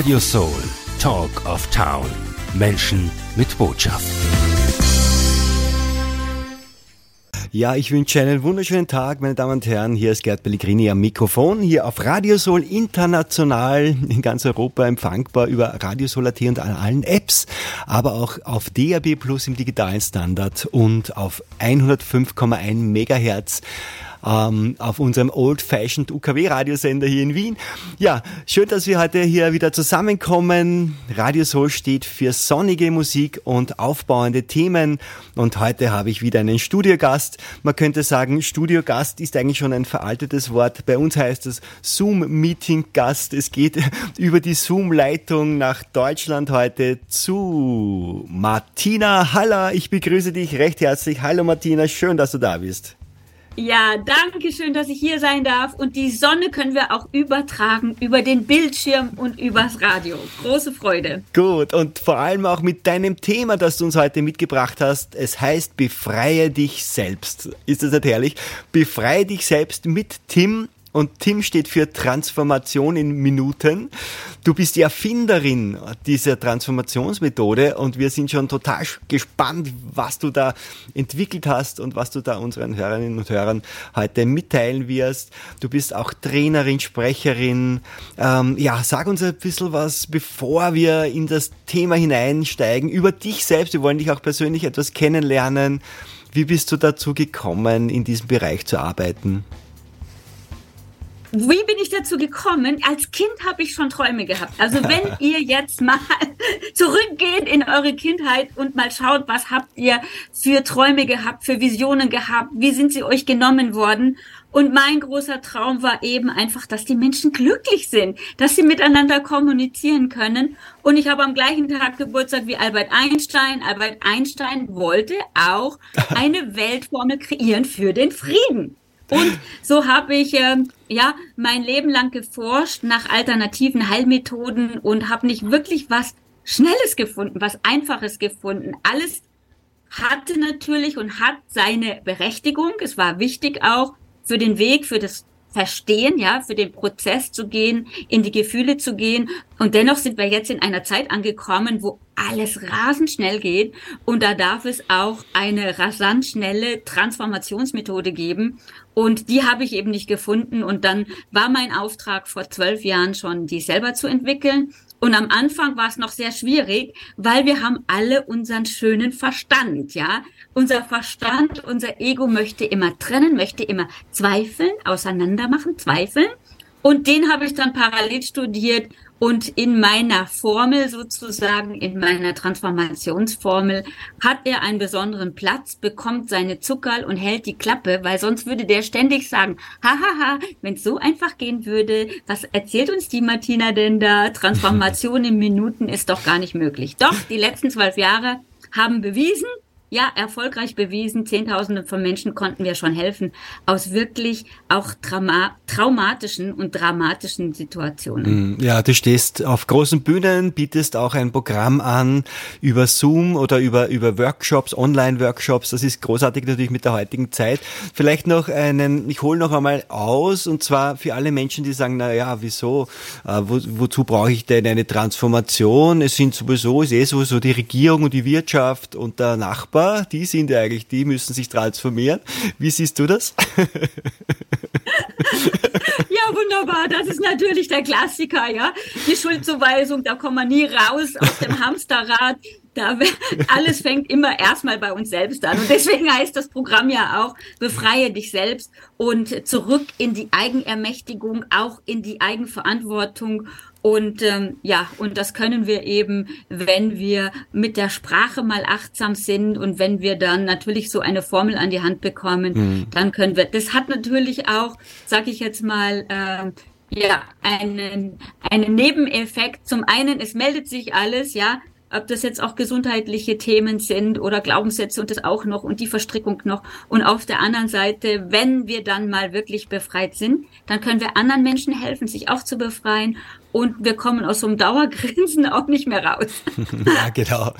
Radio Soul, Talk of Town. Menschen mit Botschaft. Ja, ich wünsche einen wunderschönen Tag, meine Damen und Herren. Hier ist Gerd Pellegrini am Mikrofon, hier auf Radio Soul international in ganz Europa empfangbar über Radio Soul AT und an allen Apps, aber auch auf DAB Plus im digitalen Standard und auf 105,1 Megahertz ähm, auf unserem Old-Fashioned UKW-Radiosender hier in Wien. Ja, schön, dass wir heute hier wieder zusammenkommen. Radio Soul steht für sonnige Musik und aufbauende Themen. Und heute habe ich wieder einen Studiogast. Man könnte sagen, Studiogast ist eigentlich schon ein veraltetes Wort. Bei uns heißt es Zoom-Meeting-Gast. Es geht über die Zoom-Leitung nach Deutschland heute zu Martina Haller. Ich begrüße dich recht herzlich. Hallo Martina, schön, dass du da bist. Ja, danke schön, dass ich hier sein darf. Und die Sonne können wir auch übertragen über den Bildschirm und übers Radio. Große Freude. Gut, und vor allem auch mit deinem Thema, das du uns heute mitgebracht hast. Es heißt, befreie dich selbst. Ist das nicht herrlich? Befreie dich selbst mit Tim und Tim steht für Transformation in Minuten. Du bist die Erfinderin dieser Transformationsmethode und wir sind schon total gespannt, was du da entwickelt hast und was du da unseren Hörerinnen und Hörern heute mitteilen wirst. Du bist auch Trainerin, Sprecherin. Ähm, ja, sag uns ein bisschen was, bevor wir in das Thema hineinsteigen, über dich selbst. Wir wollen dich auch persönlich etwas kennenlernen. Wie bist du dazu gekommen, in diesem Bereich zu arbeiten? Wie bin ich dazu gekommen? Als Kind habe ich schon Träume gehabt. Also wenn ihr jetzt mal zurückgeht in eure Kindheit und mal schaut, was habt ihr für Träume gehabt, für Visionen gehabt, wie sind sie euch genommen worden? Und mein großer Traum war eben einfach, dass die Menschen glücklich sind, dass sie miteinander kommunizieren können. Und ich habe am gleichen Tag Geburtstag wie Albert Einstein. Albert Einstein wollte auch eine Weltformel kreieren für den Frieden. Und so habe ich äh, ja mein Leben lang geforscht nach alternativen Heilmethoden und habe nicht wirklich was Schnelles gefunden, was Einfaches gefunden. Alles hatte natürlich und hat seine Berechtigung. Es war wichtig auch für den Weg, für das Verstehen, ja, für den Prozess zu gehen, in die Gefühle zu gehen. Und dennoch sind wir jetzt in einer Zeit angekommen, wo alles rasend schnell geht. Und da darf es auch eine rasant schnelle Transformationsmethode geben. Und die habe ich eben nicht gefunden. Und dann war mein Auftrag vor zwölf Jahren schon, die selber zu entwickeln. Und am Anfang war es noch sehr schwierig, weil wir haben alle unseren schönen Verstand, ja. Unser Verstand, unser Ego möchte immer trennen, möchte immer zweifeln, auseinander machen, zweifeln. Und den habe ich dann parallel studiert und in meiner Formel sozusagen, in meiner Transformationsformel, hat er einen besonderen Platz, bekommt seine Zuckerl und hält die Klappe, weil sonst würde der ständig sagen, hahaha, wenn es so einfach gehen würde, was erzählt uns die Martina denn da? Transformation in Minuten ist doch gar nicht möglich. Doch, die letzten zwölf Jahre haben bewiesen, ja, erfolgreich bewiesen. Zehntausende von Menschen konnten wir schon helfen aus wirklich auch trauma traumatischen und dramatischen Situationen. Mm, ja, du stehst auf großen Bühnen, bietest auch ein Programm an über Zoom oder über, über Workshops, Online-Workshops. Das ist großartig natürlich mit der heutigen Zeit. Vielleicht noch einen, ich hole noch einmal aus und zwar für alle Menschen, die sagen, na ja, wieso, äh, wo, wozu brauche ich denn eine Transformation? Es sind sowieso, ist eh sowieso die Regierung und die Wirtschaft und der Nachbar aber die sind ja eigentlich, die müssen sich transformieren. Wie siehst du das? Ja, wunderbar. Das ist natürlich der Klassiker, ja. Die Schuldzuweisung, da kommen wir nie raus aus dem Hamsterrad. Da, alles fängt immer erstmal bei uns selbst an. Und deswegen heißt das Programm ja auch, befreie dich selbst und zurück in die Eigenermächtigung, auch in die Eigenverantwortung und ähm, ja, und das können wir eben, wenn wir mit der Sprache mal achtsam sind und wenn wir dann natürlich so eine Formel an die Hand bekommen, mhm. dann können wir. Das hat natürlich auch, sag ich jetzt mal, äh, ja, einen, einen Nebeneffekt. Zum einen, es meldet sich alles, ja, ob das jetzt auch gesundheitliche Themen sind oder Glaubenssätze und das auch noch und die Verstrickung noch. Und auf der anderen Seite, wenn wir dann mal wirklich befreit sind, dann können wir anderen Menschen helfen, sich auch zu befreien und wir kommen aus so einem Dauergrinsen auch nicht mehr raus. ja, genau.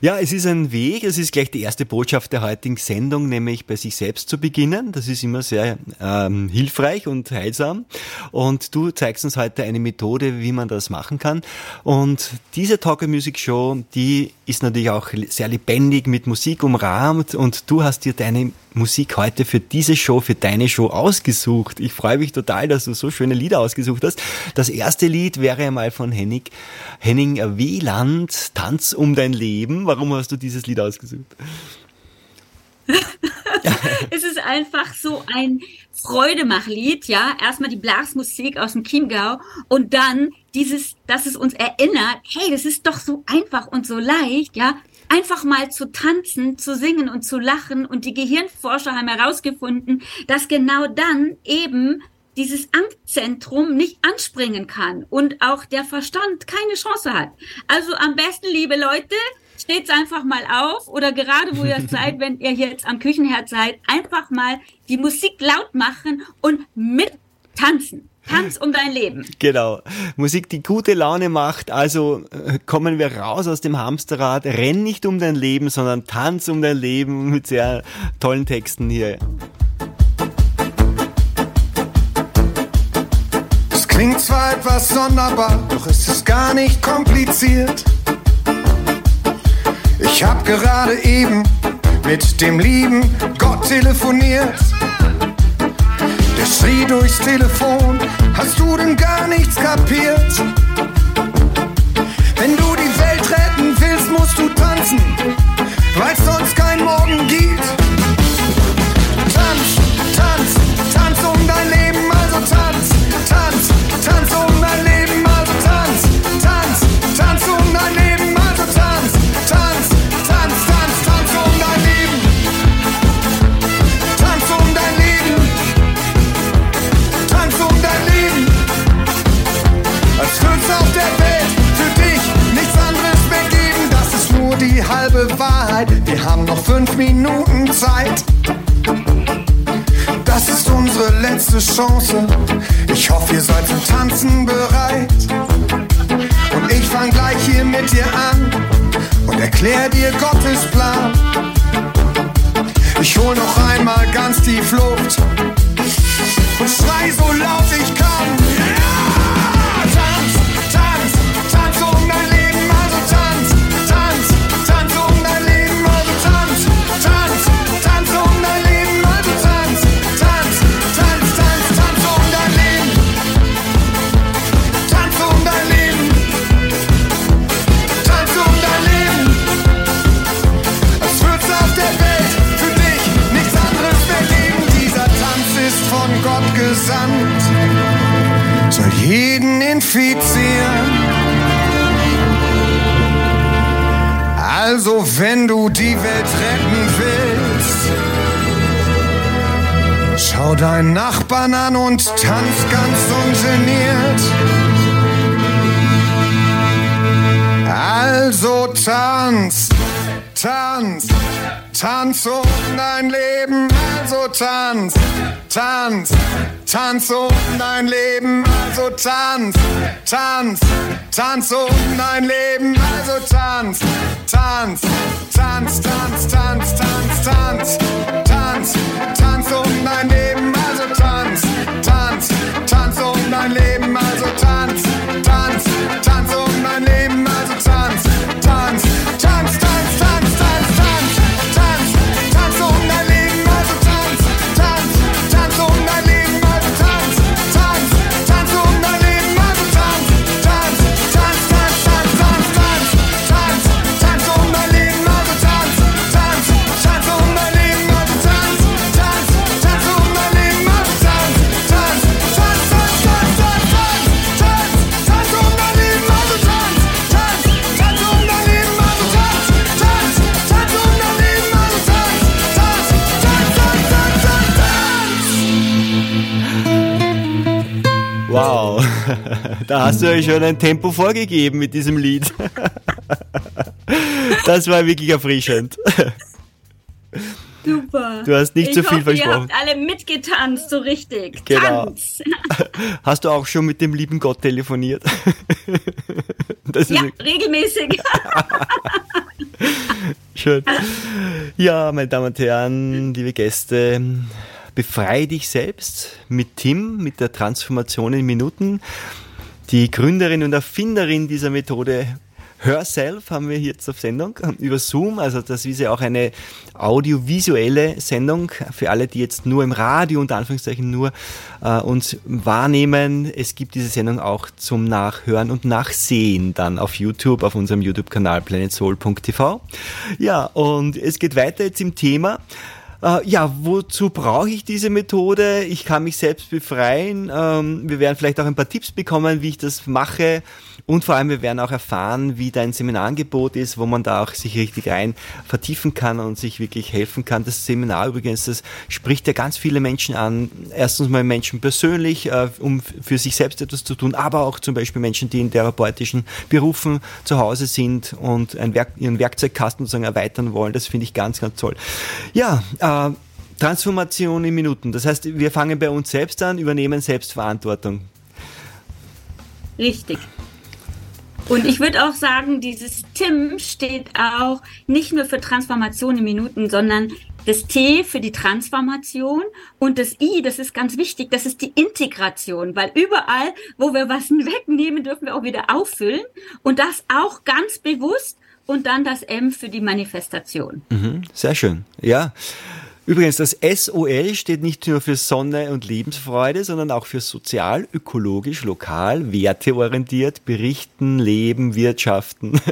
Ja, es ist ein Weg, es ist gleich die erste Botschaft der heutigen Sendung, nämlich bei sich selbst zu beginnen. Das ist immer sehr ähm, hilfreich und heilsam. Und du zeigst uns heute eine Methode, wie man das machen kann. Und diese Talker Music Show, die ist natürlich auch sehr lebendig mit Musik umrahmt und du hast dir deine Musik heute für diese Show, für deine Show ausgesucht. Ich freue mich total, dass du so schöne Lieder ausgesucht hast. Das erste Lied wäre einmal von Henning, Henning Wieland, Tanz um dein Leben. Warum hast du dieses Lied ausgesucht? es ist einfach so ein Freudemachlied, ja. Erstmal die Blasmusik aus dem Chiemgau und dann dieses, dass es uns erinnert, hey, das ist doch so einfach und so leicht, ja einfach mal zu tanzen, zu singen und zu lachen. Und die Gehirnforscher haben herausgefunden, dass genau dann eben dieses Angstzentrum nicht anspringen kann und auch der Verstand keine Chance hat. Also am besten, liebe Leute, steht's einfach mal auf oder gerade wo ihr seid, wenn ihr jetzt am Küchenherd seid, einfach mal die Musik laut machen und mit tanzen. Tanz um dein Leben. Genau. Musik, die gute Laune macht. Also äh, kommen wir raus aus dem Hamsterrad. Renn nicht um dein Leben, sondern tanz um dein Leben mit sehr tollen Texten hier. Klingt zwar etwas sonderbar, doch es ist gar nicht kompliziert. Ich hab gerade eben mit dem lieben Gott telefoniert. Der schrie durchs Telefon, hast du denn gar nichts kapiert? Wenn du die Welt retten willst, musst du tanzen, weil sonst kein Morgen gibt. Tanz, tanz, tanz um dein Leben, also tanz, tanz, Wir haben noch fünf Minuten Zeit. Das ist unsere letzte Chance. Ich hoffe, ihr seid zum Tanzen bereit. Und ich fang gleich hier mit dir an und erklär dir Gottes Plan. Ich hol noch einmal ganz tief Luft und schrei so laut ich kann. deinen Nachbarn an und tanz ganz ungeniert. Also tanz, tanz, tanz um dein Leben. Also tanz, tanz, tanz um dein Leben. Also tanz, tanz, tanz um dein Leben. Also tanz, tanz, tanz, tanz, tanz, tanz, tanz. tanz. Tanz, tanz da hast du ja schon ein Tempo vorgegeben mit diesem Lied. Das war wirklich erfrischend. Super. Du hast nicht ich so viel hoffe, versprochen. Ihr habt alle mitgetanzt, so richtig. Genau. Tanz. Hast du auch schon mit dem lieben Gott telefoniert? Das ist Ja, regelmäßig. schön. Ja, meine Damen und Herren, liebe Gäste, befrei dich selbst mit Tim, mit der Transformation in Minuten. Die Gründerin und Erfinderin dieser Methode Herself haben wir jetzt auf Sendung über Zoom. Also das ist ja auch eine audiovisuelle Sendung für alle, die jetzt nur im Radio unter Anführungszeichen nur äh, uns wahrnehmen. Es gibt diese Sendung auch zum Nachhören und Nachsehen dann auf YouTube, auf unserem YouTube-Kanal planetsoul.tv. Ja, und es geht weiter jetzt im Thema. Äh, ja, wozu brauche ich diese Methode? Ich kann mich selbst befreien. Ähm, wir werden vielleicht auch ein paar Tipps bekommen, wie ich das mache. Und vor allem, wir werden auch erfahren, wie dein Seminarangebot ist, wo man da auch sich richtig rein vertiefen kann und sich wirklich helfen kann. Das Seminar übrigens, das spricht ja ganz viele Menschen an. Erstens mal Menschen persönlich, äh, um für sich selbst etwas zu tun, aber auch zum Beispiel Menschen, die in therapeutischen Berufen zu Hause sind und Werk, ihren Werkzeugkasten sozusagen erweitern wollen. Das finde ich ganz, ganz toll. Ja, Transformation in Minuten. Das heißt, wir fangen bei uns selbst an, übernehmen Selbstverantwortung. Richtig. Und ich würde auch sagen, dieses Tim steht auch nicht nur für Transformation in Minuten, sondern das T für die Transformation und das I, das ist ganz wichtig, das ist die Integration, weil überall, wo wir was wegnehmen, dürfen wir auch wieder auffüllen und das auch ganz bewusst und dann das M für die Manifestation. Mhm, sehr schön. Ja. Übrigens, das SOL steht nicht nur für Sonne und Lebensfreude, sondern auch für sozial, ökologisch, lokal, werteorientiert, berichten, leben, wirtschaften.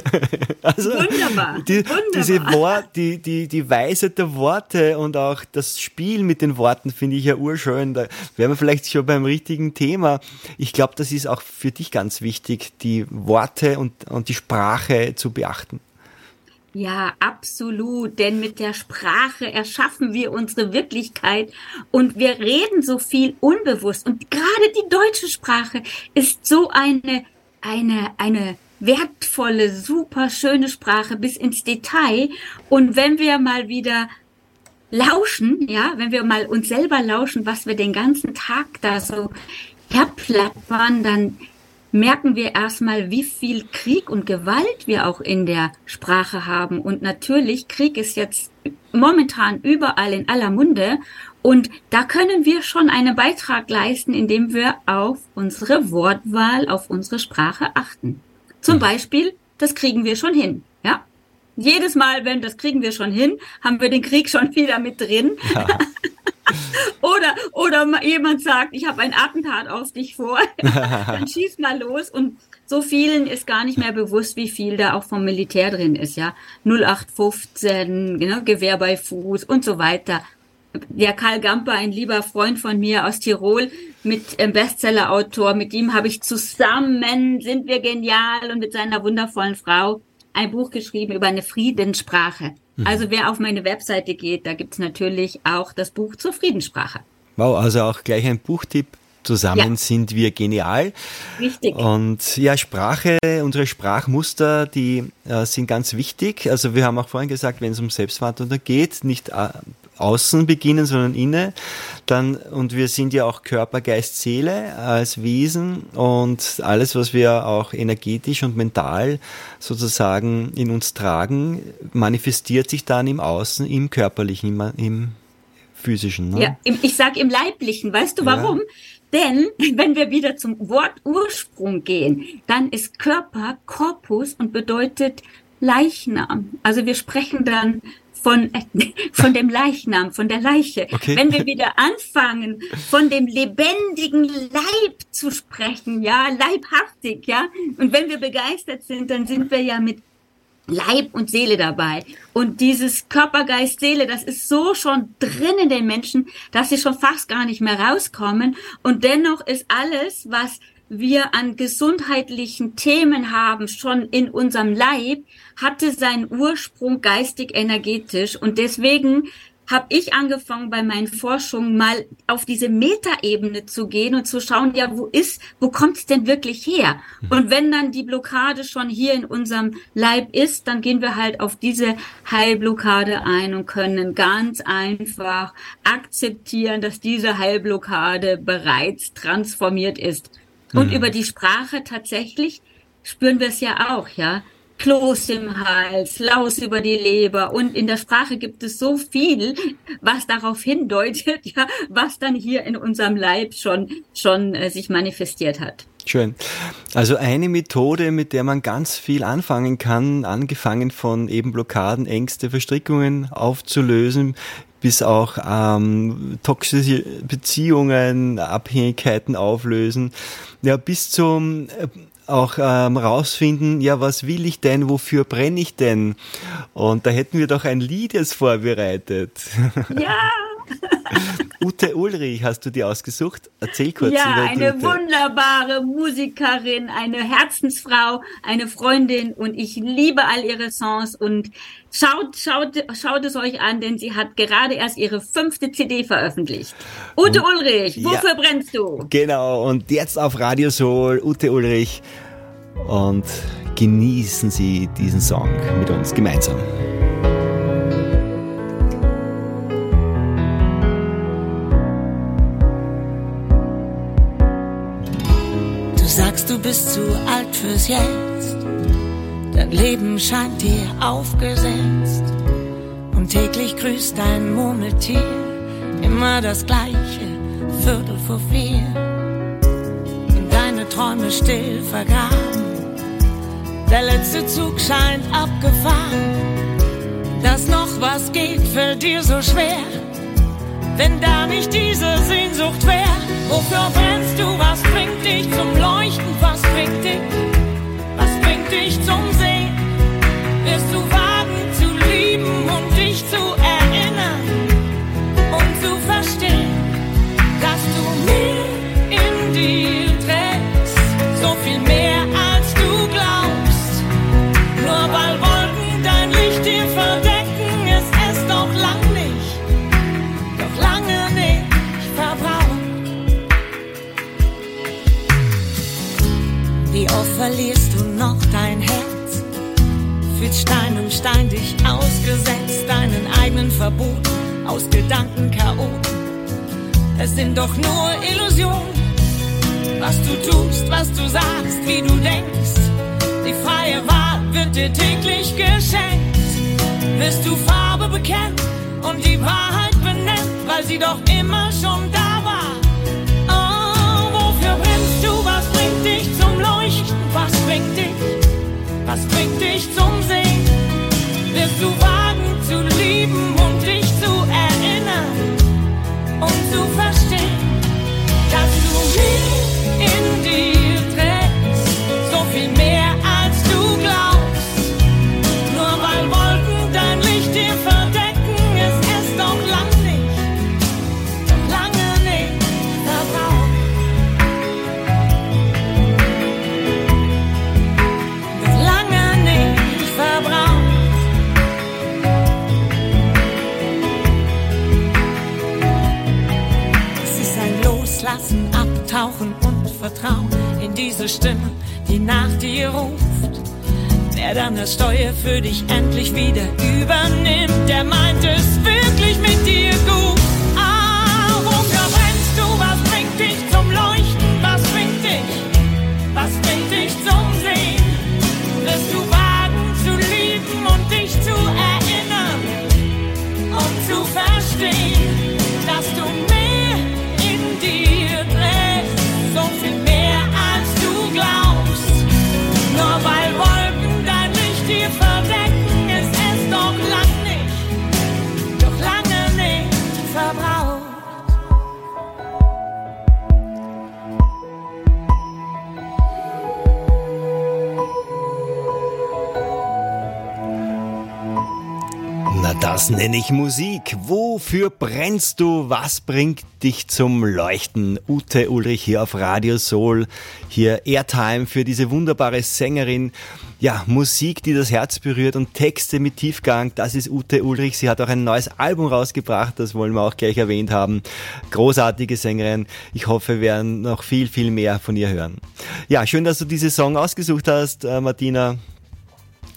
Also Wunderbar, Die, wunderbar. Diese Wort, die, die, die Weisheit der Worte und auch das Spiel mit den Worten finde ich ja urschön. Da wären wir vielleicht schon beim richtigen Thema. Ich glaube, das ist auch für dich ganz wichtig, die Worte und, und die Sprache zu beachten. Ja, absolut. Denn mit der Sprache erschaffen wir unsere Wirklichkeit und wir reden so viel unbewusst. Und gerade die deutsche Sprache ist so eine, eine, eine wertvolle, super schöne Sprache bis ins Detail. Und wenn wir mal wieder lauschen, ja, wenn wir mal uns selber lauschen, was wir den ganzen Tag da so herplappern, dann merken wir erstmal, wie viel Krieg und Gewalt wir auch in der Sprache haben. Und natürlich, Krieg ist jetzt momentan überall in aller Munde. Und da können wir schon einen Beitrag leisten, indem wir auf unsere Wortwahl, auf unsere Sprache achten. Zum Beispiel, das kriegen wir schon hin. Ja? Jedes Mal, wenn das kriegen wir schon hin, haben wir den Krieg schon wieder mit drin. oder, oder jemand sagt, ich habe ein Attentat auf dich vor, dann schieß mal los und so vielen ist gar nicht mehr bewusst, wie viel da auch vom Militär drin ist, ja. 0815, genau, Gewehr bei Fuß und so weiter. Der Karl Gamper, ein lieber Freund von mir aus Tirol, mit äh, Bestsellerautor, mit ihm habe ich zusammen, sind wir genial und mit seiner wundervollen Frau ein Buch geschrieben über eine Friedenssprache. Also wer auf meine Webseite geht, da gibt's natürlich auch das Buch zur Friedenssprache. Wow, also auch gleich ein Buchtipp. Zusammen Ja. sind wir genial. Richtig. Und ja, Sprache, unsere Sprachmuster, die äh, sind ganz wichtig. Also wir haben auch vorhin gesagt, wenn es um Selbstverantwortung geht, nicht äh, außen beginnen, sondern inne. Dann, und wir sind ja auch Körper, Geist, Seele als Wesen und alles, was wir auch energetisch und mental sozusagen in uns tragen, manifestiert sich dann im Außen, im körperlichen, im, im physischen. Ne? Ja, im, ich sag im Leiblichen. Weißt du warum? Denn wenn wir wieder zum Wort Ursprung gehen, dann ist Körper Korpus und bedeutet Leichnam. Also wir sprechen dann von, von dem Leichnam, von der Leiche. Okay. Wenn wir wieder anfangen, von dem lebendigen Leib zu sprechen, ja, leibhaftig, ja. Und wenn wir begeistert sind, dann sind wir ja mit Leib und Seele dabei. Und dieses Körper, Geist, Seele, das ist so schon drin in den Menschen, dass sie schon fast gar nicht mehr rauskommen. Und dennoch ist alles, was wir an gesundheitlichen Themen haben, schon in unserem Leib, hatte seinen Ursprung geistig, energetisch. Und deswegen habe ich angefangen bei meinen Forschungen mal auf diese Metaebene zu gehen und zu schauen, ja, wo ist, wo kommt es denn wirklich her? Mhm. Und wenn dann die Blockade schon hier in unserem Leib ist, dann gehen wir halt auf diese Heilblockade ein und können ganz einfach akzeptieren, dass diese Heilblockade bereits transformiert ist. Und mhm. über die Sprache tatsächlich spüren wir es ja auch, ja. Kloß im Hals, Laus über die Leber und in der Sprache gibt es so viel, was darauf hindeutet, ja, was dann hier in unserem Leib schon schon äh, sich manifestiert hat. Schön. Also eine Methode, mit der man ganz viel anfangen kann, angefangen von eben Blockaden, Ängste, Verstrickungen aufzulösen, bis auch ähm, toxische Beziehungen, Abhängigkeiten auflösen, ja bis zum äh, auch ähm, rausfinden, ja, was will ich denn, wofür brenne ich denn? Und da hätten wir doch ein Lied jetzt vorbereitet. Ja! Ute Ulrich hast du dir ausgesucht. Erzähl kurz ja, über eine Ute. wunderbare Musikerin, eine Herzensfrau, eine Freundin und ich liebe all ihre Songs und schaut, schaut, schaut es euch an, denn sie hat gerade erst ihre fünfte CD veröffentlicht. Ute und, Ulrich, wofür ja, brennst du? Genau, und jetzt auf Radio Soul, Ute Ulrich und genießen Sie diesen Song mit uns gemeinsam. Sagst, du bist zu alt fürs Jetzt. Dein Leben scheint dir aufgesetzt. Und täglich grüßt dein Murmeltier immer das gleiche, Viertel vor vier. Und deine Träume still vergraben. Der letzte Zug scheint abgefahren. Dass noch was geht, fällt dir so schwer. Wenn da nicht diese Sehnsucht wär, wofür brennst du? Was bringt dich zum Leuchten? Was bringt dich? Was bringt dich zum Sehen? Wirst du wagen zu lieben und dich zu erinnern und zu verstehen, dass du mehr in dir Wie oft verlierst du noch dein Herz? Fühlst Stein um Stein dich ausgesetzt, deinen eigenen Verboten, aus Gedanken Chaoten. Es sind doch nur Illusionen, was du tust, was du sagst, wie du denkst. Die freie Wahl wird dir täglich geschenkt. Wirst du Farbe bekennen und die Wahrheit benennen, weil sie doch immer schon da war. Leuchten? Was bringt dich? Was bringt dich zum Sehen? Wirst du wagen zu lieben und dich zu erinnern und zu verstehen, dass du mich in Vertrauen in diese Stimme, die nach dir ruft. Wer dann das Steuer für dich endlich wieder übernimmt, der meint es wirklich mit dir gut. Das nenne ich Musik. Wofür brennst du? Was bringt dich zum Leuchten? Ute Ulrich hier auf Radio Soul. Hier Airtime für diese wunderbare Sängerin. Ja, Musik, die das Herz berührt und Texte mit Tiefgang. Das ist Ute Ulrich. Sie hat auch ein neues Album rausgebracht. Das wollen wir auch gleich erwähnt haben. Großartige Sängerin. Ich hoffe, wir werden noch viel, viel mehr von ihr hören. Ja, schön, dass du diese Song ausgesucht hast, äh, Martina.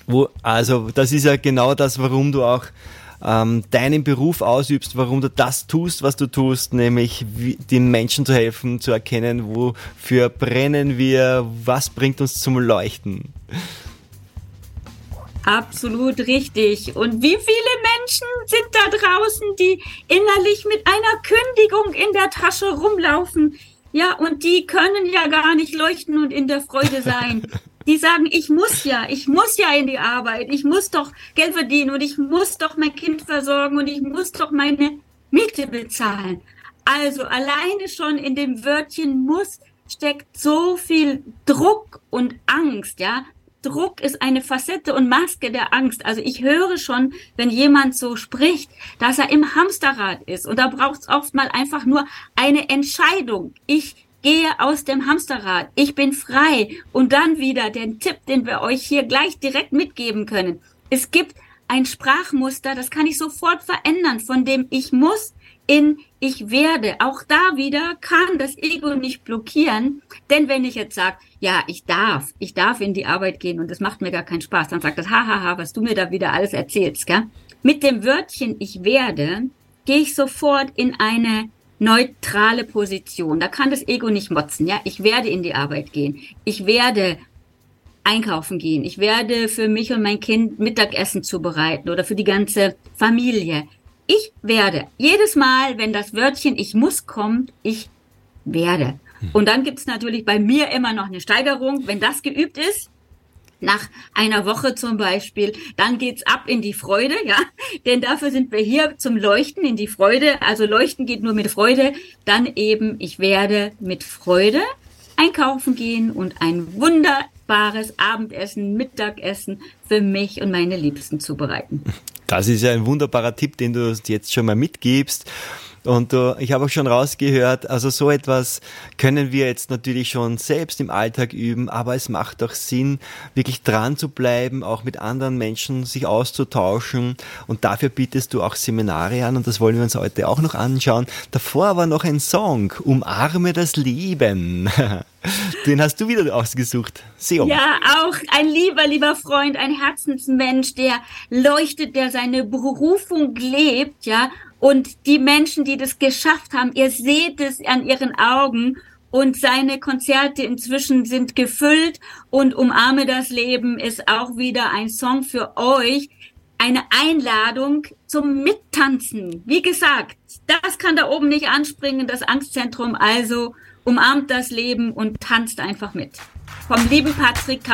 Wo, also das ist ja genau das, warum du auch ähm, deinen Beruf ausübst, warum du das tust, was du tust, nämlich wie, den Menschen zu helfen, zu erkennen, wofür brennen wir, was bringt uns zum Leuchten. Absolut richtig. Und wie viele Menschen sind da draußen, die innerlich mit einer Kündigung in der Tasche rumlaufen? Ja, und die können ja gar nicht leuchten und in der Freude sein. die sagen, ich muss ja, ich muss ja in die Arbeit, ich muss doch Geld verdienen und ich muss doch mein Kind versorgen und ich muss doch meine Miete bezahlen. Also alleine schon in dem Wörtchen muss steckt so viel Druck und Angst, ja. Druck ist eine Facette und Maske der Angst. Also ich höre schon, wenn jemand so spricht, dass er im Hamsterrad ist. Und da braucht es oft mal einfach nur eine Entscheidung. Ich gehe aus dem Hamsterrad, ich bin frei. Und dann wieder den Tipp, den wir euch hier gleich direkt mitgeben können. Es gibt ein Sprachmuster, das kann ich sofort verändern, von dem ich muss in ich werde. Auch da wieder kann das Ego nicht blockieren, denn wenn ich jetzt sage, ja, ich darf, ich darf in die Arbeit gehen und das macht mir gar keinen Spaß, dann sagt das, hahaha, was du mir da wieder alles erzählst, gell? Mit dem Wörtchen ich werde gehe ich sofort in eine neutrale Position. Da kann das Ego nicht motzen. Ja, ich werde in die Arbeit gehen. Ich werde einkaufen gehen. Ich werde für mich und mein Kind Mittagessen zubereiten oder für die ganze Familie. Ich werde. Jedes Mal, wenn das Wörtchen ich muss kommt, ich werde. Hm. Und dann gibt es natürlich bei mir immer noch eine Steigerung. Wenn das geübt ist, nach einer Woche zum Beispiel, dann geht's ab in die Freude, ja, denn dafür sind wir hier zum Leuchten in die Freude. Also Leuchten geht nur mit Freude. Dann eben, ich werde mit Freude einkaufen gehen und ein wunderbares Abendessen, Mittagessen für mich und meine Liebsten zubereiten. Das ist ja ein wunderbarer Tipp, den du jetzt schon mal mitgibst. Und uh, ich habe auch schon rausgehört, also so etwas können wir jetzt natürlich schon selbst im Alltag üben, aber es macht doch Sinn, wirklich dran zu bleiben, auch mit anderen Menschen sich auszutauschen. Und dafür bietest du auch Seminare an und das wollen wir uns heute auch noch anschauen. Davor war noch ein Song, Umarme das Leben. Den hast du wieder ausgesucht. Seo. Ja, auch ein lieber, lieber Freund, ein Herzensmensch, der leuchtet, der seine Berufung lebt, ja, und die Menschen, die das geschafft haben, ihr seht es an ihren Augen und seine Konzerte inzwischen sind gefüllt und Umarme das Leben ist auch wieder ein Song für euch. Eine Einladung zum Mittanzen. Wie gesagt, das kann da oben nicht anspringen, das Angstzentrum. Also umarmt das Leben und tanzt einfach mit. Vom lieben Patrick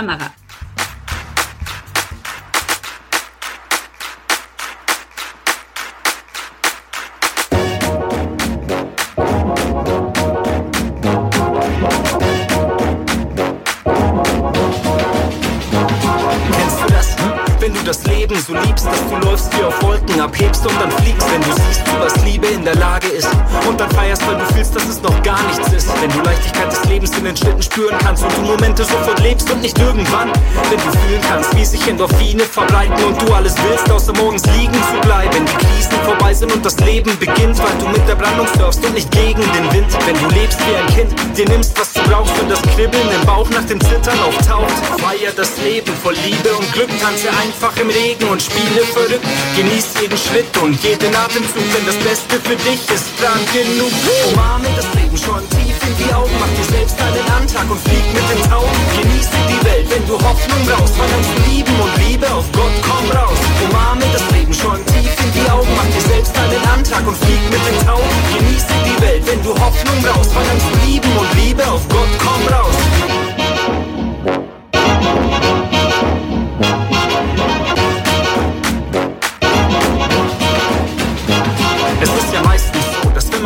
just leave Leben so liebst, dass du läufst wie auf Wolken, abhebst und dann fliegst, wenn du siehst, zu was Liebe in der Lage ist. Und dann feierst, weil du fühlst, dass es noch gar nichts ist. Wenn du Leichtigkeit des Lebens in den Schritten spüren kannst und du Momente sofort lebst und nicht irgendwann. Wenn du fühlen kannst, wie sich Endorphine verbreiten und du alles willst, außer morgens liegen zu bleiben. Die Krisen vorbei sind und das Leben beginnt, weil du mit der Brandung surfst und nicht gegen den Wind. Wenn du lebst wie ein Kind, dir nimmst, was du brauchst und das Kribbeln im Bauch nach dem Zittern auftaucht. Feier das Leben voll Liebe und Glück, tanze einfach im Regen bewegen und spiele verrückt. Genieß jeden Schritt und jeden Atemzug, denn das Beste für dich ist dran genug. Umarme das Leben schon tief in die Augen, mach dir selbst einen Antrag und flieg mit den Tauben. Genieße die Welt, wenn du Hoffnung brauchst, fang an zu lieben und Liebe auf Gott, komm raus. Umarme das Leben schon tief in die Augen, mach dir selbst einen Antrag und flieg mit den Tauben. Genieße die Welt, wenn du Hoffnung brauchst, fang an zu lieben und Liebe auf Gott, komm raus.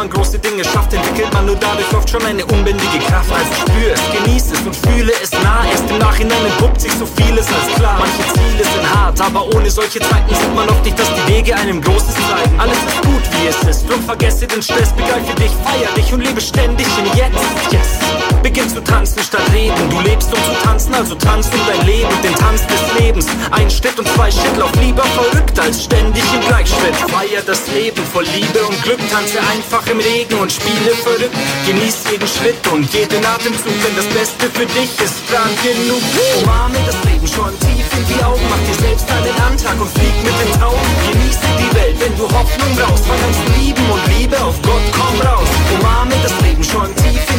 Man große Dinge schafft, entwickelt man nur dadurch oft schon eine unbändige Kraft. Also spür es, genieß es und fühle es nah. Erst im Nachhinein entpuppt sich so vieles als klar. Manche Ziele sind hart, aber ohne solche Zeiten sieht man oft nicht, dass die Wege einem Großes zeigen. Alles ist gut, wie es ist. Drum vergesse den Stress, begreife dich, feier dich und lebe ständig im Jetzt. Yes. Beginn zu tanzen statt reden. Du lebst um zu tanzen, also tanzt um dein Leben, den Tanz des Lebens. Ein Schritt und zwei Schritt, lauf lieber verrückt als ständig im Gleichschritt. Feier das Leben voll Liebe und Glück, tanze einfach im Regen und spiele verrückt. Genieß jeden Schritt und jeden Atemzug, denn das Beste für dich ist grad genug. Umarme das Leben schon tief in die Augen, mach dir selbst einen Antrag und flieg mit den Tauben. Genieße die Welt, wenn du Hoffnung brauchst, fang an zu lieben und Liebe auf Gott, komm raus. Umarme das Leben schon tief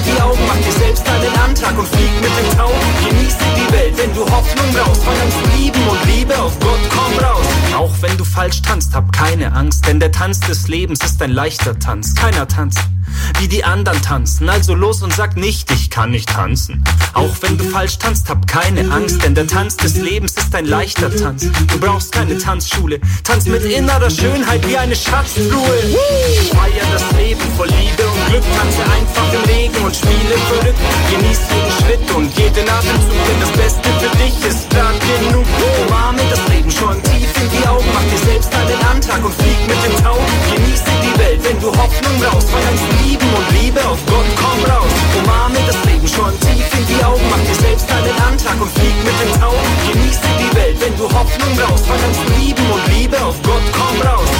selbst einen Antrag und flieg mit den Tauben. Genieße die Welt, wenn du Hoffnung brauchst, fang an zu lieben und Liebe auf Gott, komm raus. Auch wenn du falsch tanzt, hab keine Angst, denn der Tanz des Lebens ist ein leichter Tanz. Keiner tanzt wie die anderen tanzen. Also los und sag nicht, ich kann nicht tanzen. Auch wenn du falsch tanzt, hab keine Angst, denn der Tanz des Lebens ist ein leichter Tanz. Du brauchst keine Tanzschule, tanz mit innerer Schönheit wie eine Schatztruhe. Feier das Leben voll Liebe und Glück, tanze einfach im Regen und spiele verrückt. Genieß jeden Schritt und jeden Atemzug, denn das Beste für dich ist grad genug. Umarme das Leben schon tief in die Augen, mach dir selbst einen Antrag und flieg mit den Tauben. Genieße die Welt, wenn du Hoffnung brauchst, zu lieben und Liebe auf Gott, komm raus. Umarme das Leben schon tief in die Augen, mach dir selbst einen Antrag und flieg mit den Tauben. Genieße die Welt, wenn du Hoffnung brauchst, zu lieben und Liebe auf Gott, komm raus.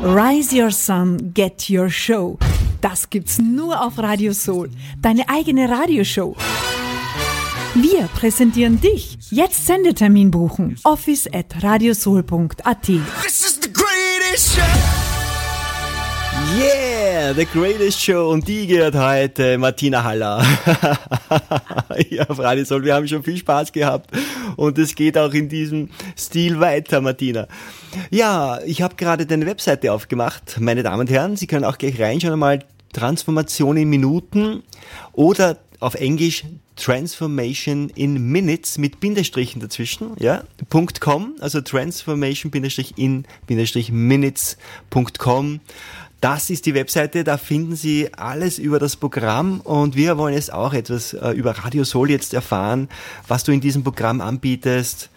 Rise Your Sun, Get Your Show. Das gibt's nur auf Radio Soul. Deine eigene Radioshow. Wir präsentieren dich. Jetzt Sendetermin buchen. Office at radiosoul.at. This is the greatest show. Yeah, the greatest show und die gehört heute Martina Haller. ja, Soul. Wir haben schon viel Spaß gehabt und es geht auch in diesem Stil weiter, Martina. Ja, ich habe gerade deine Webseite aufgemacht, meine Damen und Herren. Sie können auch gleich reinschauen einmal Transformation in Minuten oder auf Englisch Transformation in Minutes mit Bindestrichen dazwischen, ja, .com, also Transformation in Minutes.com. Das ist die Webseite, da finden Sie alles über das Programm und wir wollen jetzt auch etwas äh, über Radio Soul jetzt erfahren, was du in diesem Programm anbietest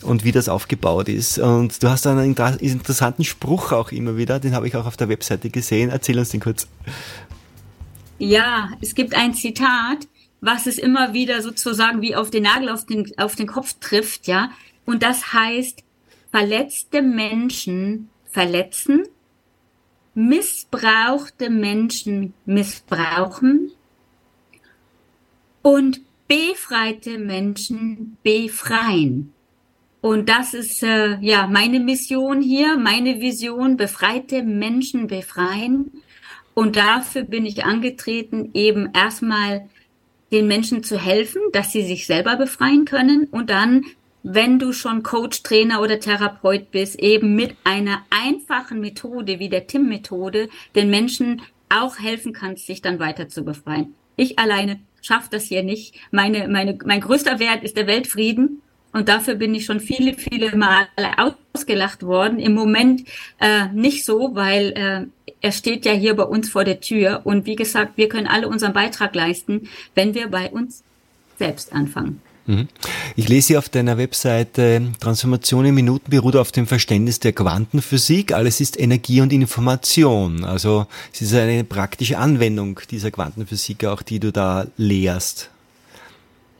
und wie das aufgebaut ist. Und du hast einen interessanten Spruch auch immer wieder, den habe ich auch auf der Webseite gesehen. Erzähl uns den kurz. Ja, es gibt ein Zitat, was es immer wieder sozusagen wie auf den Nagel auf den, auf den Kopf trifft, ja. Und das heißt, verletzte Menschen verletzen, missbrauchte Menschen missbrauchen und befreite Menschen befreien. Und das ist äh, ja meine Mission hier, meine Vision, befreite Menschen befreien. Und dafür bin ich angetreten, eben erstmal den Menschen zu helfen, dass sie sich selber befreien können und dann, wenn du schon Coach, Trainer oder Therapeut bist, eben mit einer einfachen Methode wie der TIM-Methode den Menschen auch helfen kannst, sich dann weiter zu befreien. Ich alleine schaffe das hier nicht. Meine, meine, mein größter Wert ist der Weltfrieden und dafür bin ich schon viele, viele Male ausgelacht worden. Im Moment äh, nicht so, weil äh, er steht ja hier bei uns vor der Tür. Und wie gesagt, wir können alle unseren Beitrag leisten, wenn wir bei uns selbst anfangen. Mhm. Ich lese hier auf deiner Webseite, Transformation in Minuten beruht auf dem Verständnis der Quantenphysik. Alles ist Energie und Information. Also es ist eine praktische Anwendung dieser Quantenphysik auch, die du da lehrst.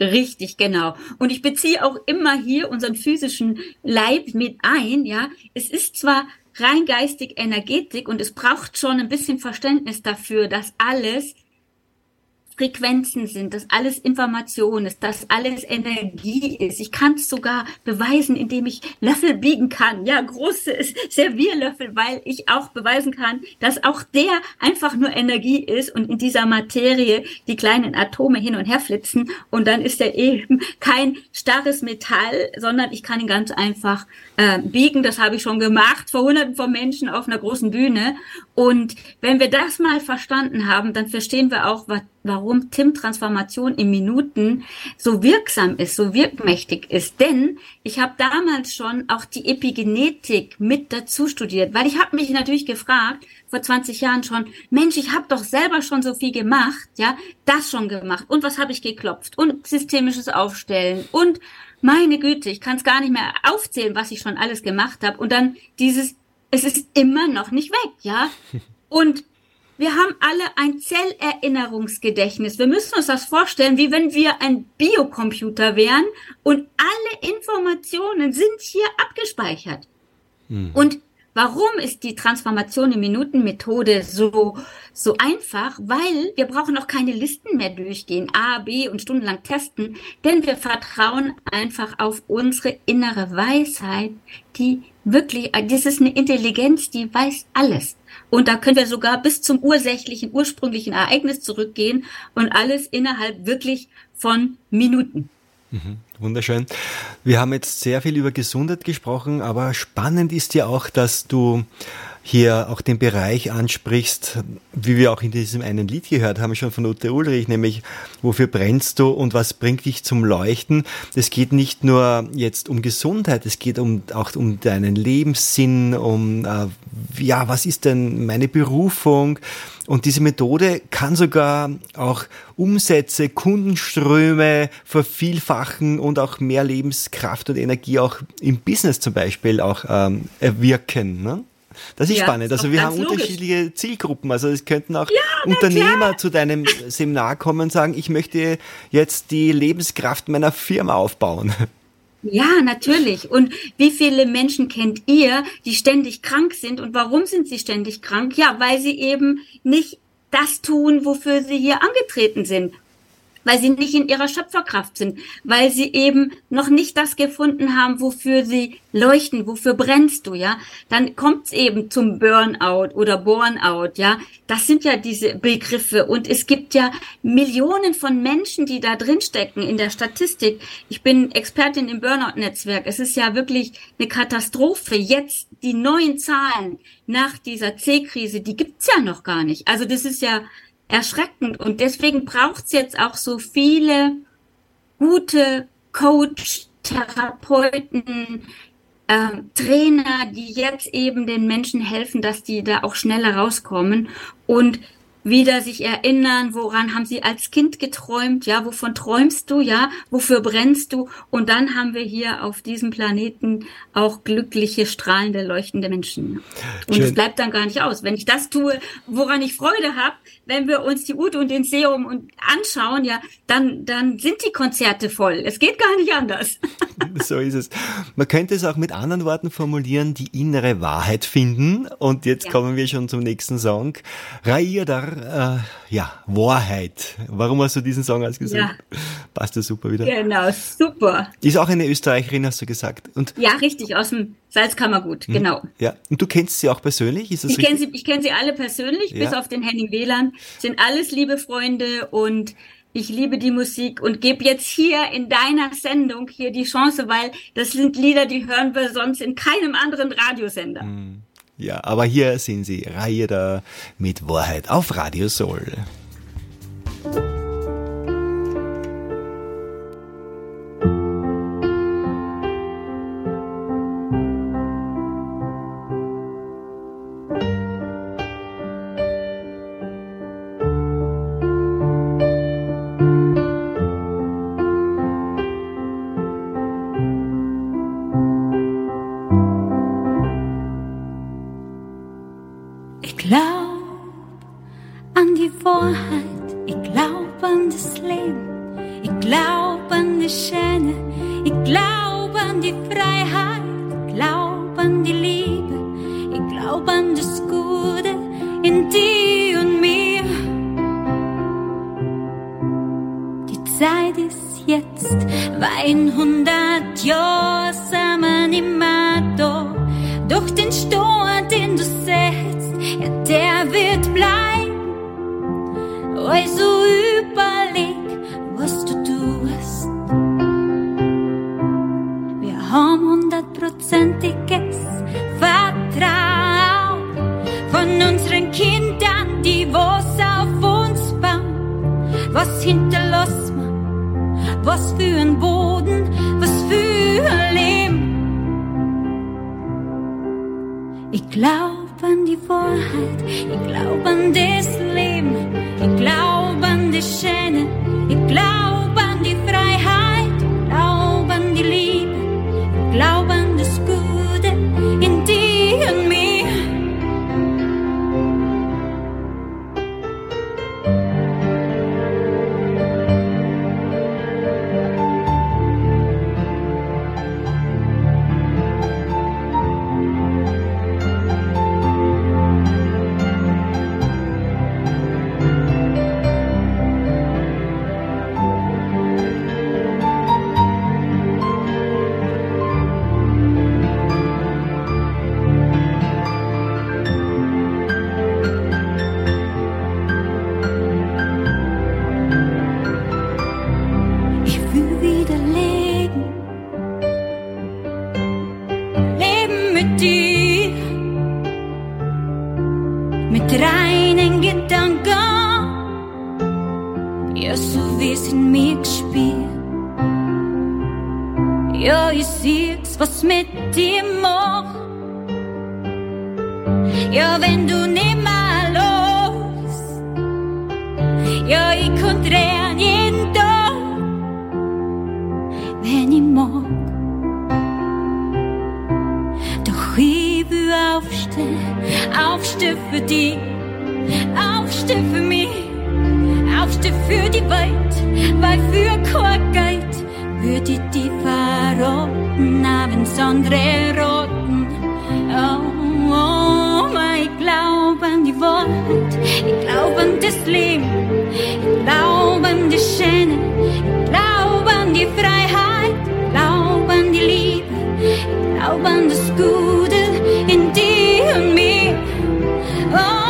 Richtig, genau. Und ich beziehe auch immer hier unseren physischen Leib mit ein, ja. Es ist zwar rein geistig Energetik und es braucht schon ein bisschen Verständnis dafür, dass alles Frequenzen sind, dass alles Information ist, dass alles Energie ist. Ich kann es sogar beweisen, indem ich Löffel biegen kann. Ja, große Servierlöffel, weil ich auch beweisen kann, dass auch der einfach nur Energie ist und in dieser Materie die kleinen Atome hin und her flitzen und dann ist er eben kein starres Metall, sondern ich kann ihn ganz einfach äh, biegen. Das habe ich schon gemacht vor hunderten von Menschen auf einer großen Bühne. Und wenn wir das mal verstanden haben, dann verstehen wir auch, was, warum warum Tim Transformation in Minuten so wirksam ist, so wirkmächtig ist. Denn ich habe damals schon auch die Epigenetik mit dazu studiert, weil ich habe mich natürlich gefragt, vor 20 Jahren schon, Mensch, ich habe doch selber schon so viel gemacht, ja, das schon gemacht. Und was habe ich geklopft? Und systemisches Aufstellen und meine Güte, ich kann es gar nicht mehr aufzählen, was ich schon alles gemacht habe. Und dann dieses, es ist immer noch nicht weg, ja. Und wir haben alle ein Zellerinnerungsgedächtnis. Wir müssen uns das vorstellen, wie wenn wir ein Biocomputer wären und alle Informationen sind hier abgespeichert. Hm. Und Warum ist die Transformation in Minuten Methode so, so einfach? Weil wir brauchen auch keine Listen mehr durchgehen, A, B und stundenlang testen, denn wir vertrauen einfach auf unsere innere Weisheit, die wirklich, das ist eine Intelligenz, die weiß alles. Und da können wir sogar bis zum ursächlichen, ursprünglichen Ereignis zurückgehen und alles innerhalb wirklich von Minuten. Mhm. Wunderschön. Wir haben jetzt sehr viel über Gesundheit gesprochen, aber spannend ist ja auch, dass du hier auch den Bereich ansprichst, wie wir auch in diesem einen Lied gehört haben, schon von Ute Ulrich, nämlich wofür brennst du und was bringt dich zum Leuchten. Es geht nicht nur jetzt um Gesundheit, es geht um, auch um deinen Lebenssinn, um, äh, ja, was ist denn meine Berufung? Und diese Methode kann sogar auch Umsätze, Kundenströme vervielfachen und auch mehr Lebenskraft und Energie auch im Business zum Beispiel auch ähm, erwirken. Ne? Das ist ja, spannend. Also wir haben logisch. unterschiedliche Zielgruppen. Also es könnten auch ja, Unternehmer klar. zu deinem Seminar kommen und sagen, ich möchte jetzt die Lebenskraft meiner Firma aufbauen. Ja, natürlich. Und wie viele Menschen kennt ihr, die ständig krank sind? Und warum sind sie ständig krank? Ja, weil sie eben nicht das tun, wofür sie hier angetreten sind weil sie nicht in ihrer Schöpferkraft sind, weil sie eben noch nicht das gefunden haben, wofür sie leuchten, wofür brennst du, ja, dann kommt es eben zum Burnout oder Burnout, ja. Das sind ja diese Begriffe und es gibt ja Millionen von Menschen, die da drin stecken in der Statistik. Ich bin Expertin im Burnout-Netzwerk. Es ist ja wirklich eine Katastrophe. Jetzt die neuen Zahlen nach dieser C-Krise, die gibt's ja noch gar nicht. Also das ist ja erschreckend. Und deswegen braucht es jetzt auch so viele gute Coach, Therapeuten, äh, Trainer, die jetzt eben den Menschen helfen, dass die da auch schneller rauskommen und wieder sich erinnern, woran haben sie als Kind geträumt, ja, wovon träumst du, ja, wofür brennst du? Und dann haben wir hier auf diesem Planeten auch glückliche, strahlende, leuchtende Menschen. Und es bleibt dann gar nicht aus. Wenn ich das tue, woran ich Freude habe, wenn wir uns die Ute und den Seum und anschauen, ja, dann, dann sind die Konzerte voll. Es geht gar nicht anders. so ist es. Man könnte es auch mit anderen Worten formulieren, die innere Wahrheit finden. Und jetzt ja. kommen wir schon zum nächsten Song. Raidar, äh, ja, Wahrheit. Warum hast du diesen Song ausgesucht? Ja. Passt ja super wieder. Genau, super. ist auch eine Österreicherin, hast du gesagt. Und ja, richtig, aus dem Salzkammergut, hm. genau. Ja, und du kennst sie auch persönlich? Ist das ich kenne sie, ich kenn sie alle persönlich, ja. bis auf den Henning Wieland. Sind alles liebe Freunde und ich liebe die Musik und gebe jetzt hier in deiner Sendung hier die Chance, weil das sind Lieder, die hören wir sonst in keinem anderen Radiosender. Hm. Ja, aber hier sind sie, Reihe da mit Wahrheit auf Radio Soul. Was für ein Boden, was für ein Leben. Ich glaub an die Wahrheit, ich glaub an das Leben, ich glaub an die Schöne, ich glaub an die Freiheit, wenn ich mag. Doch ich will aufstehen, aufstehen für dich, aufstehen für mich, aufstehen für die Welt, weil für kein Geld würde ich die verraten, auch wenn's andere roten. Oh, oh, ich glaub an die Wahrheit, ich glaub an das Leben, ich glaub an die Schöne, ich glaub an die Freiheit, die Liebe, glaub an das Gute in dir und mir. Ich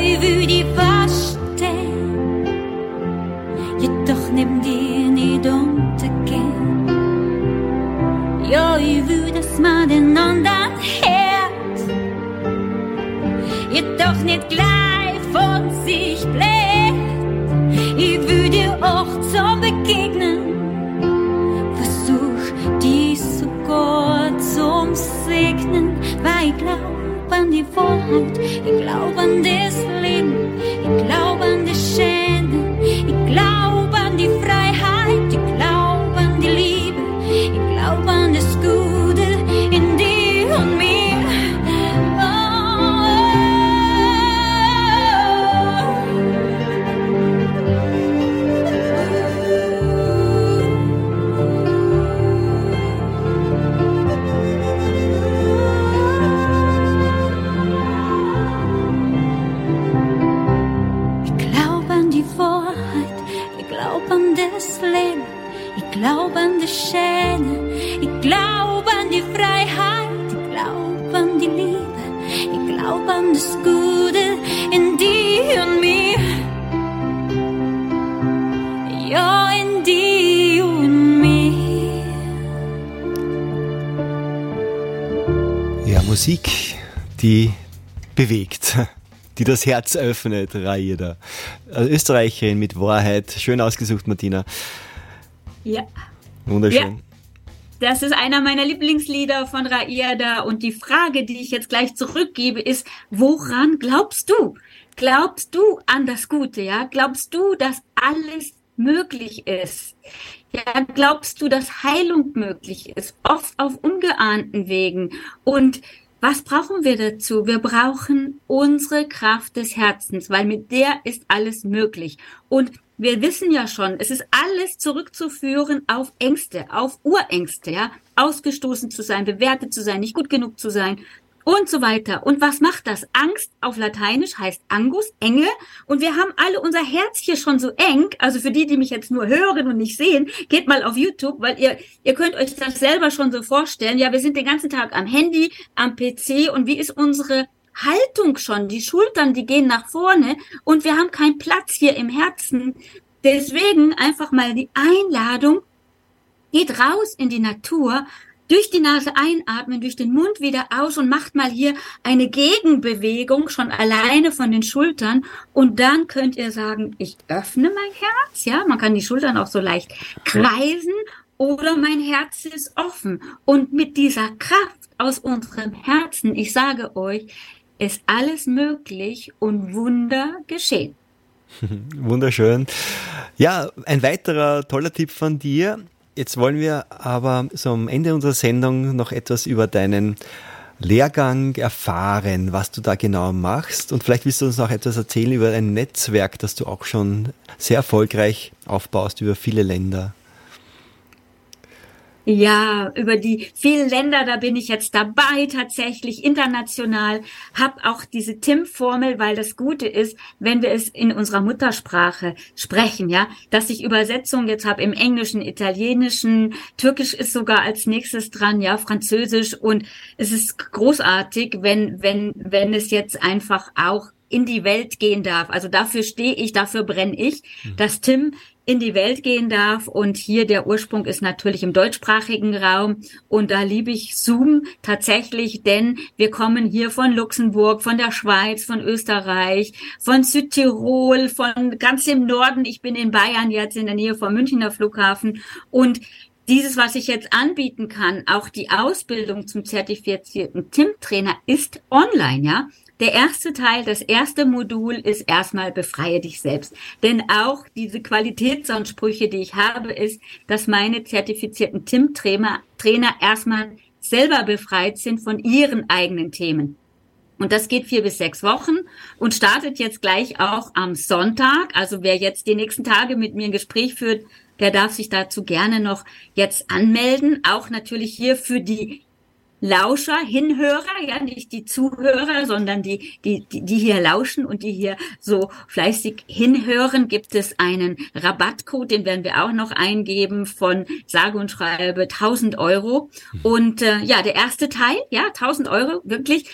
Ja, Ja, Musik, die bewegt, die das Herz öffnet, Raida. Österreicherin mit Wahrheit. Schön ausgesucht, Martina. Ja. Wunderschön. Das ist einer meiner Lieblingslieder von Raida. Und die Frage, die ich jetzt gleich zurückgebe, ist, woran glaubst du? Glaubst du an das Gute, ja? Glaubst du, dass alles möglich ist? Ja, glaubst du, dass Heilung möglich ist? Oft auf ungeahnten Wegen. Und was brauchen wir dazu? Wir brauchen unsere Kraft des Herzens, weil mit der ist alles möglich. Und wir wissen ja schon, es ist alles zurückzuführen auf Ängste, auf Urängste, ja, ausgestoßen zu sein, bewertet zu sein, nicht gut genug zu sein, und so weiter. Und was macht das? Angst auf Lateinisch heißt Angus, Enge. Und wir haben alle unser Herz hier schon so eng. Also für die, die mich jetzt nur hören und nicht sehen, geht mal auf YouTube, weil ihr, ihr könnt euch das selber schon so vorstellen. Ja, wir sind den ganzen Tag am Handy, am PC und wie ist unsere Haltung schon? Die Schultern, die gehen nach vorne und wir haben keinen Platz hier im Herzen. Deswegen einfach mal die Einladung, geht raus in die Natur durch die Nase einatmen, durch den Mund wieder aus und macht mal hier eine Gegenbewegung schon alleine von den Schultern. Und dann könnt ihr sagen, ich öffne mein Herz, ja, man kann die Schultern auch so leicht kreisen oder mein Herz ist offen. Und mit dieser Kraft aus unserem Herzen, ich sage euch, ist alles möglich und Wunder geschehen. Wunderschön. Ja, ein weiterer toller Tipp von dir Jetzt wollen wir aber am Ende unserer Sendung noch etwas über deinen Lehrgang erfahren, was du da genau machst. Und vielleicht willst du uns noch etwas erzählen über ein Netzwerk, das du auch schon sehr erfolgreich aufbaust über viele Länder. Ja, über die vielen Länder, da bin ich jetzt dabei, tatsächlich international, Hab auch diese TIM-Formel, weil das Gute ist, wenn wir es in unserer Muttersprache sprechen, ja, dass ich Übersetzung jetzt habe im Englischen, Italienischen, Türkisch ist sogar als nächstes dran, ja, Französisch und es ist großartig, wenn, wenn, wenn es jetzt einfach auch in die Welt gehen darf. Also dafür stehe ich, dafür brenne ich, mhm. dass Tim in die Welt gehen darf. Und hier der Ursprung ist natürlich im deutschsprachigen Raum. Und da liebe ich Zoom tatsächlich, denn wir kommen hier von Luxemburg, von der Schweiz, von Österreich, von Südtirol, von ganz im Norden. Ich bin in Bayern jetzt in der Nähe vom Münchner Flughafen. Und dieses, was ich jetzt anbieten kann, auch die Ausbildung zum zertifizierten TIM-Trainer ist online, ja. Der erste Teil, das erste Modul ist erstmal befreie dich selbst. Denn auch diese Qualitätsansprüche, die ich habe, ist, dass meine zertifizierten TIM-Trainer Trainer erstmal selber befreit sind von ihren eigenen Themen. Und das geht vier bis sechs Wochen und startet jetzt gleich auch am Sonntag. Also wer jetzt die nächsten Tage mit mir ein Gespräch führt, der darf sich dazu gerne noch jetzt anmelden. Auch natürlich hier für die Lauscher, Hinhörer, ja, nicht die Zuhörer, sondern die, die, die, hier lauschen und die hier so fleißig hinhören, gibt es einen Rabattcode, den werden wir auch noch eingeben von sage und schreibe 1000 Euro. Und äh, ja, der erste Teil, ja, 1000 Euro, wirklich,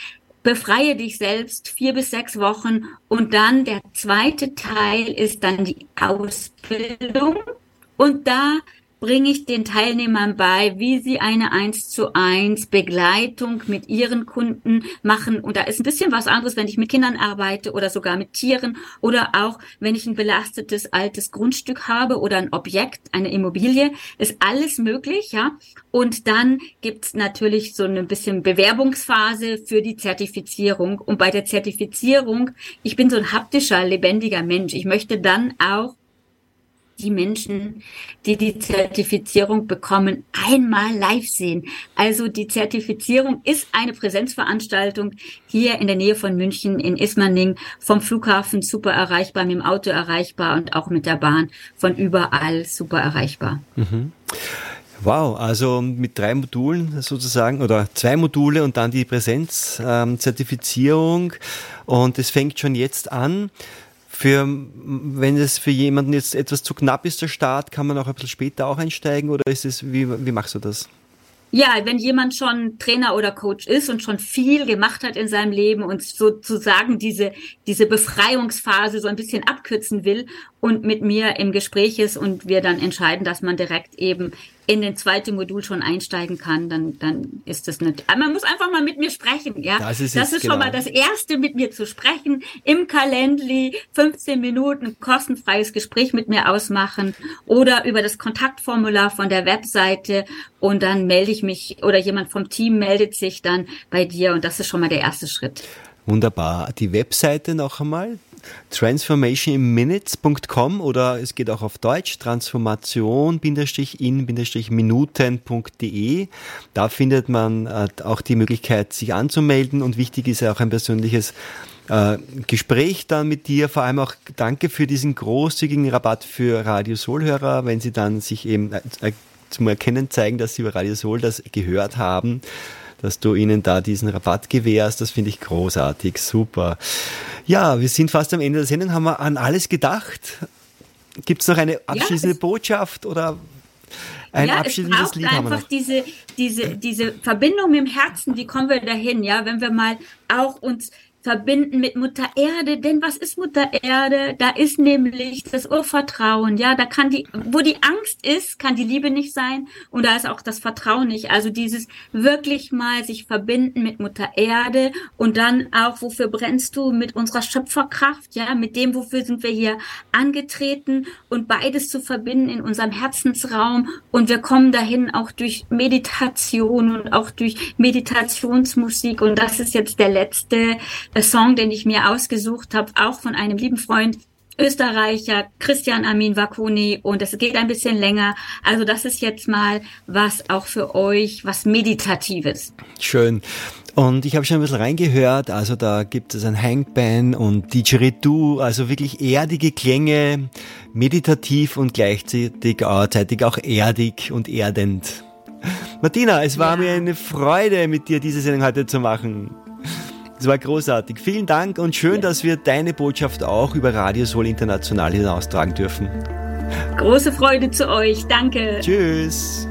befreie dich selbst vier bis sechs Wochen. Und dann der zweite Teil ist dann die Ausbildung. Und da bringe ich den Teilnehmern bei, wie sie eine eins zu eins Begleitung mit ihren Kunden machen. Und da ist ein bisschen was anderes, wenn ich mit Kindern arbeite oder sogar mit Tieren oder auch wenn ich ein belastetes altes Grundstück habe oder ein Objekt, eine Immobilie, ist alles möglich, ja. Und dann gibt's natürlich so eine bisschen Bewerbungsphase für die Zertifizierung. Und bei der Zertifizierung, ich bin so ein haptischer, lebendiger Mensch. Ich möchte dann auch die Menschen, die die Zertifizierung bekommen, einmal live sehen. Also die Zertifizierung ist eine Präsenzveranstaltung hier in der Nähe von München in Ismaning, vom Flughafen super erreichbar, mit dem Auto erreichbar und auch mit der Bahn von überall super erreichbar. Mhm. Wow, also mit drei Modulen sozusagen oder zwei Module und dann die Präsenzzertifizierung ähm, und es fängt schon jetzt an. Für, wenn es für jemanden jetzt etwas zu knapp ist, der Start, kann man auch ein bisschen später auch einsteigen oder ist es, wie, wie machst du das? Ja, wenn jemand schon Trainer oder Coach ist und schon viel gemacht hat in seinem Leben und sozusagen diese, diese Befreiungsphase so ein bisschen abkürzen will und mit mir im Gespräch ist und wir dann entscheiden, dass man direkt eben in den zweiten Modul schon einsteigen kann, dann, dann ist das nicht. Aber man muss einfach mal mit mir sprechen, ja. Das ist, das ist genau. schon mal das erste, mit mir zu sprechen. Im Calendly 15 Minuten kostenfreies Gespräch mit mir ausmachen oder über das Kontaktformular von der Webseite und dann melde ich mich oder jemand vom Team meldet sich dann bei dir und das ist schon mal der erste Schritt. Wunderbar. Die Webseite noch einmal? transformationinminutes.com oder es geht auch auf Deutsch transformation-in-minuten.de. Da findet man äh, auch die Möglichkeit, sich anzumelden und wichtig ist ja auch ein persönliches äh, Gespräch dann mit dir. Vor allem auch danke für diesen großzügigen Rabatt für Radio Soul-Hörer, wenn sie dann sich eben äh, zum Erkennen zeigen, dass sie über Radio Soul das gehört haben dass du ihnen da diesen Rabatt gewährst. Das finde ich großartig, super. Ja, wir sind fast am Ende der Sendung. Haben wir an alles gedacht? Gibt es noch eine abschließende ja, Botschaft oder ein ja, abschließendes Lied haben wir noch? Diese, diese, diese Verbindung mit dem Herzen, wie kommen wir dahin? Ja, wenn wir mal auch uns verbinden mit Mutter Erde. Denn was ist Mutter Erde? Da ist nämlich das Urvertrauen. Ja, da kann die, wo die Angst ist, kann die Liebe nicht sein. Und da ist auch das Vertrauen nicht. Also dieses wirklich mal sich verbinden mit Mutter Erde und dann auch, wofür brennst du? Mit unserer Schöpferkraft, ja, mit dem, wofür sind wir hier angetreten und beides zu verbinden in unserem Herzensraum. Und wir kommen dahin auch durch Meditation und auch durch Meditationsmusik. Und das ist jetzt der letzte Song, den ich mir ausgesucht habe, auch von einem lieben Freund, Österreicher, Christian Amin Wakuni und es geht ein bisschen länger. Also das ist jetzt mal was auch für euch, was Meditatives. Schön. Und ich habe schon ein bisschen reingehört, also da gibt es ein Hangban und Didgeridoo, also wirklich erdige Klänge, meditativ und gleichzeitig auch erdig und erdend. Martina, es war ja. mir eine Freude, mit dir diese Sendung heute zu machen. Das war großartig. Vielen Dank und schön, dass wir deine Botschaft auch über Radio Sol International hinaustragen dürfen. Große Freude zu euch. Danke. Tschüss.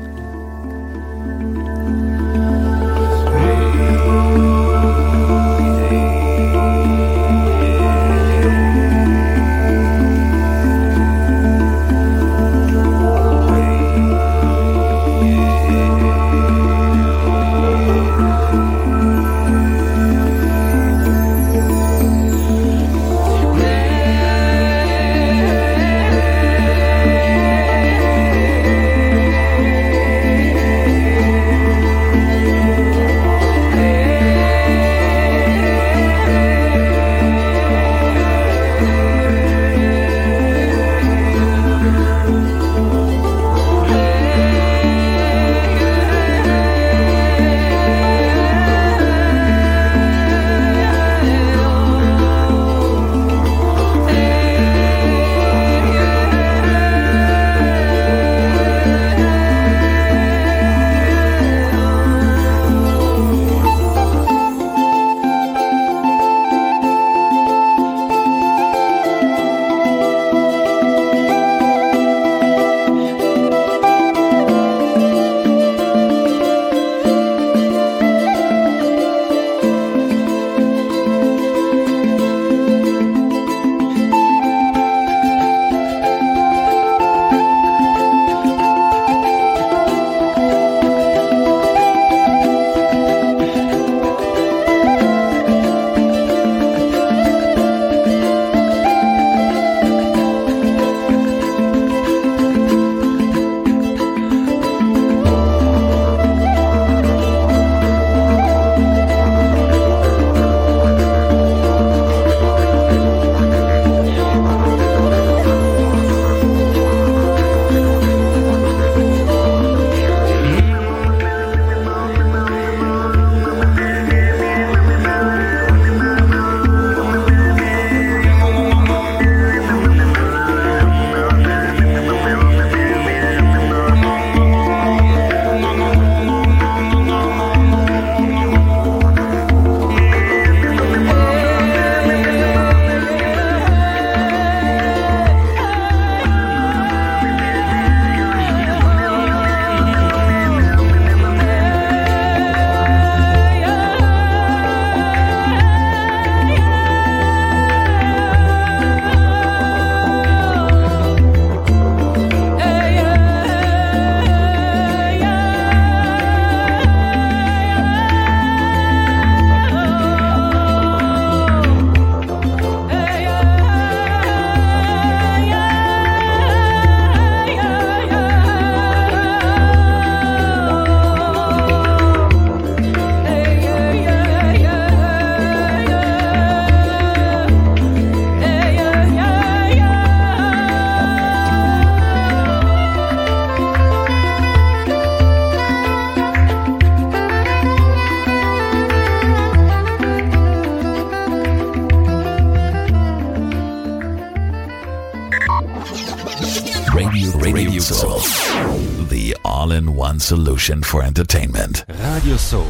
Solution for entertainment. Radio Soul,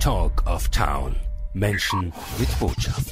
Talk of Town. Menschen mit Botschaft.